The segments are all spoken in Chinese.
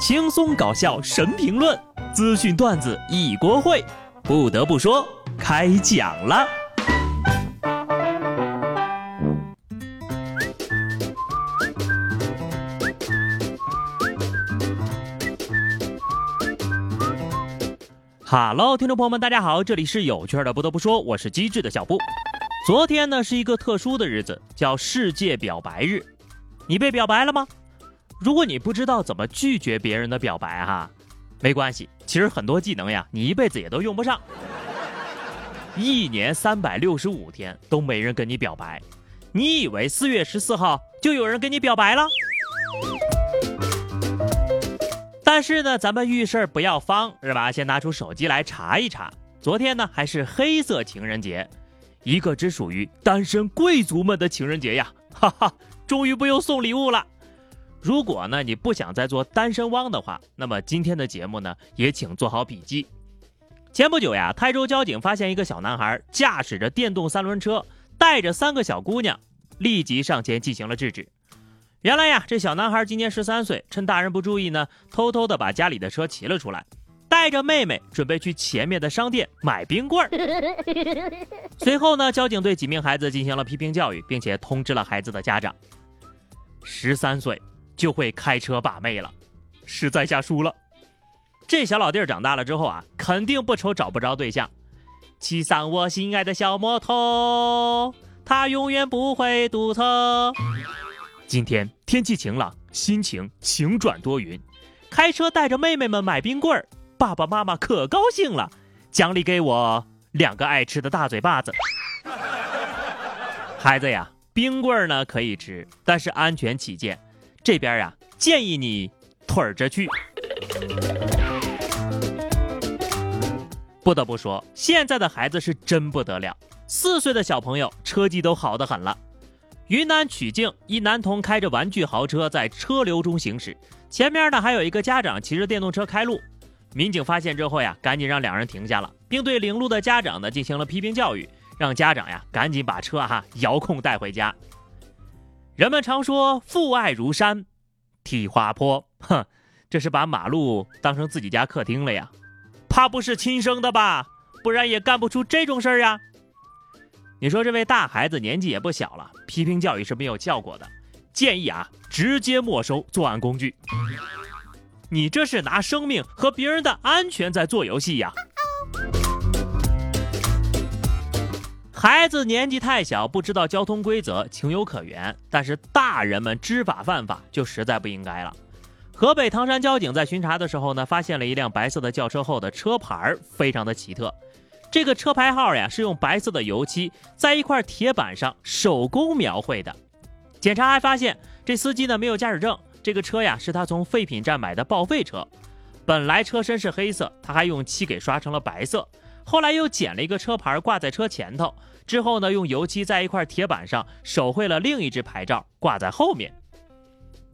轻松搞笑神评论，资讯段子一锅烩。不得不说，开讲了。哈喽，听众朋友们，大家好，这里是有趣的。不得不说，我是机智的小布。昨天呢是一个特殊的日子，叫世界表白日。你被表白了吗？如果你不知道怎么拒绝别人的表白哈，没关系，其实很多技能呀，你一辈子也都用不上。一年三百六十五天都没人跟你表白，你以为四月十四号就有人跟你表白了？但是呢，咱们遇事儿不要慌，是吧？先拿出手机来查一查。昨天呢，还是黑色情人节，一个只属于单身贵族们的情人节呀！哈哈，终于不用送礼物了。如果呢，你不想再做单身汪的话，那么今天的节目呢，也请做好笔记。前不久呀，台州交警发现一个小男孩驾驶着电动三轮车，带着三个小姑娘，立即上前进行了制止。原来呀，这小男孩今年十三岁，趁大人不注意呢，偷偷的把家里的车骑了出来，带着妹妹准备去前面的商店买冰棍儿。随后呢，交警对几名孩子进行了批评教育，并且通知了孩子的家长。十三岁就会开车把妹了，实在下输了。这小老弟儿长大了之后啊，肯定不愁找不着对象。骑上我心爱的小摩托，他永远不会堵车。今天天气晴朗，心情晴转多云，开车带着妹妹们买冰棍儿，爸爸妈妈可高兴了，奖励给我两个爱吃的大嘴巴子。孩子呀，冰棍儿呢可以吃，但是安全起见，这边呀建议你腿着去。不得不说，现在的孩子是真不得了，四岁的小朋友车技都好得很了。云南曲靖一男童开着玩具豪车在车流中行驶，前面呢还有一个家长骑着电动车开路。民警发现之后呀，赶紧让两人停下了，并对领路的家长呢进行了批评教育，让家长呀赶紧把车哈遥控带回家。人们常说父爱如山，踢花坡，哼，这是把马路当成自己家客厅了呀？怕不是亲生的吧？不然也干不出这种事儿呀。你说这位大孩子年纪也不小了，批评教育是没有效果的，建议啊直接没收作案工具。你这是拿生命和别人的安全在做游戏呀！孩子年纪太小，不知道交通规则，情有可原，但是大人们知法犯法，就实在不应该了。河北唐山交警在巡查的时候呢，发现了一辆白色的轿车后的车牌非常的奇特。这个车牌号呀，是用白色的油漆在一块铁板上手工描绘的。检查还发现，这司机呢没有驾驶证，这个车呀是他从废品站买的报废车。本来车身是黑色，他还用漆给刷成了白色。后来又捡了一个车牌挂在车前头，之后呢用油漆在一块铁板上手绘了另一只牌照挂在后面。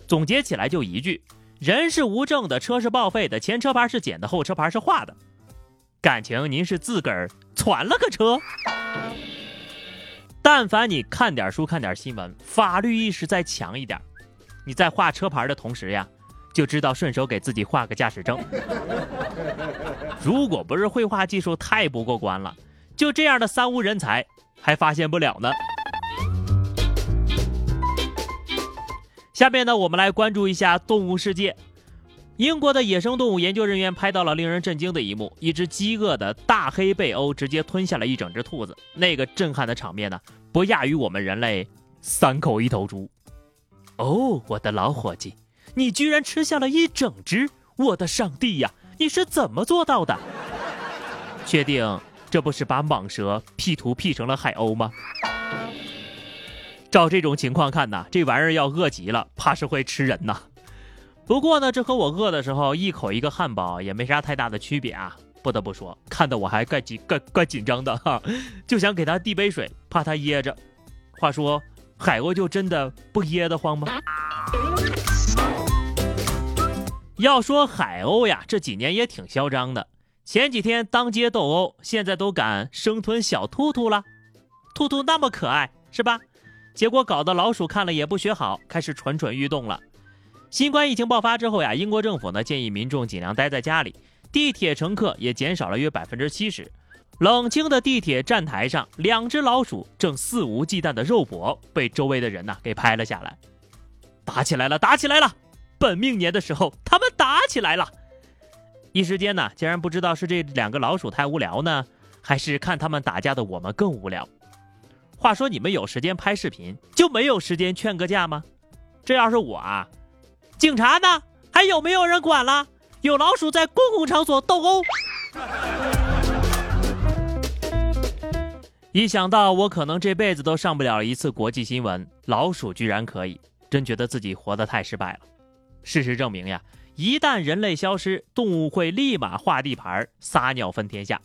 总结起来就一句：人是无证的，车是报废的，前车牌是捡的，后车牌是画的。感情您是自个儿攒了个车？但凡你看点书、看点新闻，法律意识再强一点，你在画车牌的同时呀，就知道顺手给自己画个驾驶证。如果不是绘画技术太不过关了，就这样的三无人才还发现不了呢。下面呢，我们来关注一下动物世界。英国的野生动物研究人员拍到了令人震惊的一幕：一只饥饿的大黑背鸥直接吞下了一整只兔子。那个震撼的场面呢，不亚于我们人类三口一头猪。哦，我的老伙计，你居然吃下了一整只！我的上帝呀，你是怎么做到的？确定这不是把蟒蛇 P 图 P 成了海鸥吗？照这种情况看呐，这玩意儿要饿极了，怕是会吃人呐。不过呢，这和我饿的时候一口一个汉堡也没啥太大的区别啊！不得不说，看得我还怪紧、怪怪紧张的哈，就想给他递杯水，怕他噎着。话说，海鸥就真的不噎得慌吗？要说海鸥呀，这几年也挺嚣张的。前几天当街斗殴，现在都敢生吞小兔兔了。兔兔那么可爱，是吧？结果搞得老鼠看了也不学好，开始蠢蠢欲动了。新冠疫情爆发之后呀，英国政府呢建议民众尽量待在家里，地铁乘客也减少了约百分之七十。冷清的地铁站台上，两只老鼠正肆无忌惮的肉搏，被周围的人呢给拍了下来。打起来了，打起来了！本命年的时候，他们打起来了。一时间呢，竟然不知道是这两个老鼠太无聊呢，还是看他们打架的我们更无聊。话说，你们有时间拍视频，就没有时间劝个架吗？这要是我啊，警察呢？还有没有人管了？有老鼠在公共场所斗殴。一想到我可能这辈子都上不了一次国际新闻，老鼠居然可以，真觉得自己活得太失败了。事实证明呀，一旦人类消失，动物会立马划地盘，撒尿分天下。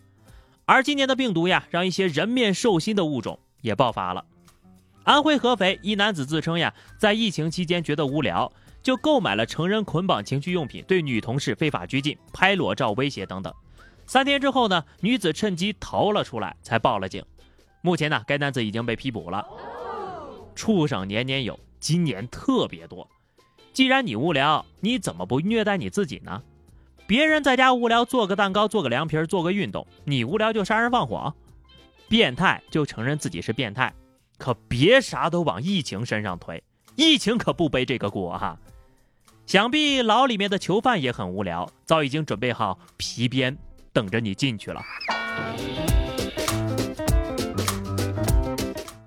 而今年的病毒呀，让一些人面兽心的物种也爆发了。安徽合肥一男子自称呀，在疫情期间觉得无聊，就购买了成人捆绑情趣用品，对女同事非法拘禁、拍裸照威胁等等。三天之后呢，女子趁机逃了出来，才报了警。目前呢，该男子已经被批捕了。畜生年年有，今年特别多。既然你无聊，你怎么不虐待你自己呢？别人在家无聊，做个蛋糕，做个凉皮，做个运动；你无聊就杀人放火。变态就承认自己是变态，可别啥都往疫情身上推，疫情可不背这个锅哈。想必牢里面的囚犯也很无聊，早已经准备好皮鞭，等着你进去了。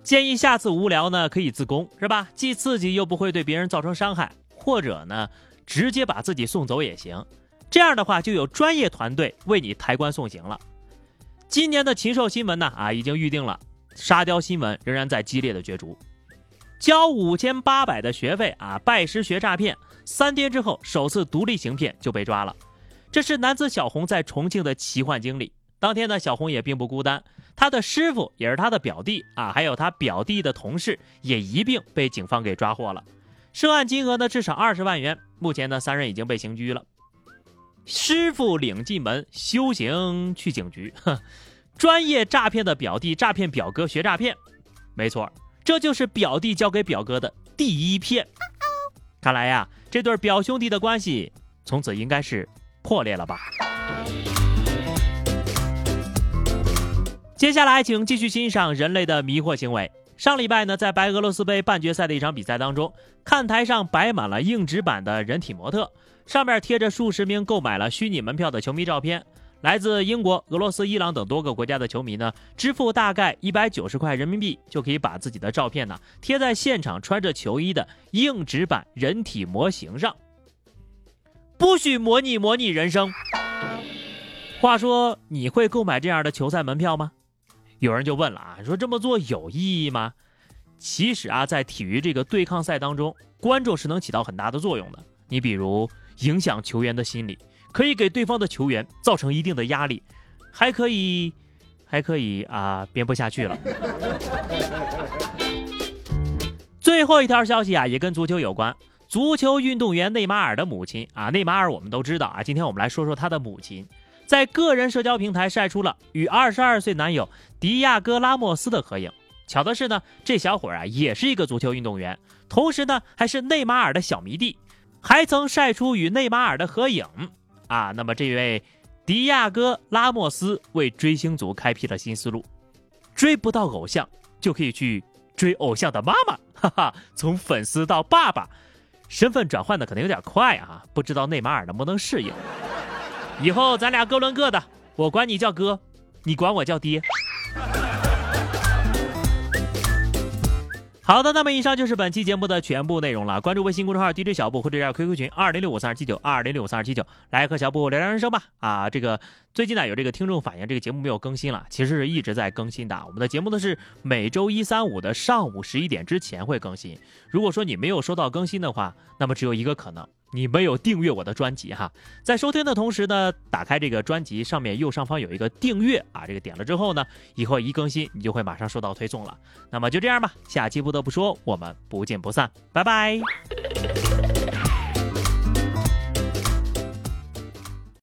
建议下次无聊呢，可以自宫，是吧？既刺激又不会对别人造成伤害，或者呢，直接把自己送走也行。这样的话，就有专业团队为你抬棺送行了。今年的禽兽新闻呢，啊，已经预定了。沙雕新闻仍然在激烈的角逐。交五千八百的学费啊，拜师学诈骗，三天之后首次独立行骗就被抓了。这是男子小红在重庆的奇幻经历。当天呢，小红也并不孤单。他的师傅也是他的表弟啊，还有他表弟的同事也一并被警方给抓获了，涉案金额呢至少二十万元。目前呢，三人已经被刑拘了。师傅领进门，修行去警局。哼，专业诈骗的表弟诈骗表哥学诈骗，没错，这就是表弟交给表哥的第一骗。看来呀，这对表兄弟的关系从此应该是破裂了吧。接下来，请继续欣赏人类的迷惑行为。上礼拜呢，在白俄罗斯杯半决赛的一场比赛当中，看台上摆满了硬纸板的人体模特，上面贴着数十名购买了虚拟门票的球迷照片。来自英国、俄罗斯、伊朗等多个国家的球迷呢，支付大概一百九十块人民币，就可以把自己的照片呢贴在现场穿着球衣的硬纸板人体模型上。不许模拟模拟人生。话说，你会购买这样的球赛门票吗？有人就问了啊，说这么做有意义吗？其实啊，在体育这个对抗赛当中，观众是能起到很大的作用的。你比如影响球员的心理，可以给对方的球员造成一定的压力，还可以，还可以啊，编不下去了。最后一条消息啊，也跟足球有关。足球运动员内马尔的母亲啊，内马尔我们都知道啊，今天我们来说说他的母亲。在个人社交平台晒出了与二十二岁男友迪亚哥拉莫斯的合影。巧的是呢，这小伙啊也是一个足球运动员，同时呢还是内马尔的小迷弟，还曾晒出与内马尔的合影。啊，那么这位迪亚哥拉莫斯为追星族开辟了新思路：追不到偶像，就可以去追偶像的妈妈。哈哈，从粉丝到爸爸，身份转换的可能有点快啊，不知道内马尔能不能适应。以后咱俩各论各的，我管你叫哥，你管我叫爹。好的，那么以上就是本期节目的全部内容了。关注微信公众号 DJ 小布或者加 QQ 群二零六五三二七九二零六五三二七九，来和小布聊聊人生吧。啊，这个最近呢有这个听众反映，这个节目没有更新了，其实是一直在更新的。我们的节目呢是每周一、三、五的上午十一点之前会更新。如果说你没有收到更新的话，那么只有一个可能。你没有订阅我的专辑哈，在收听的同时呢，打开这个专辑上面右上方有一个订阅啊，这个点了之后呢，以后一更新你就会马上收到推送了。那么就这样吧，下期不得不说，我们不见不散，拜拜。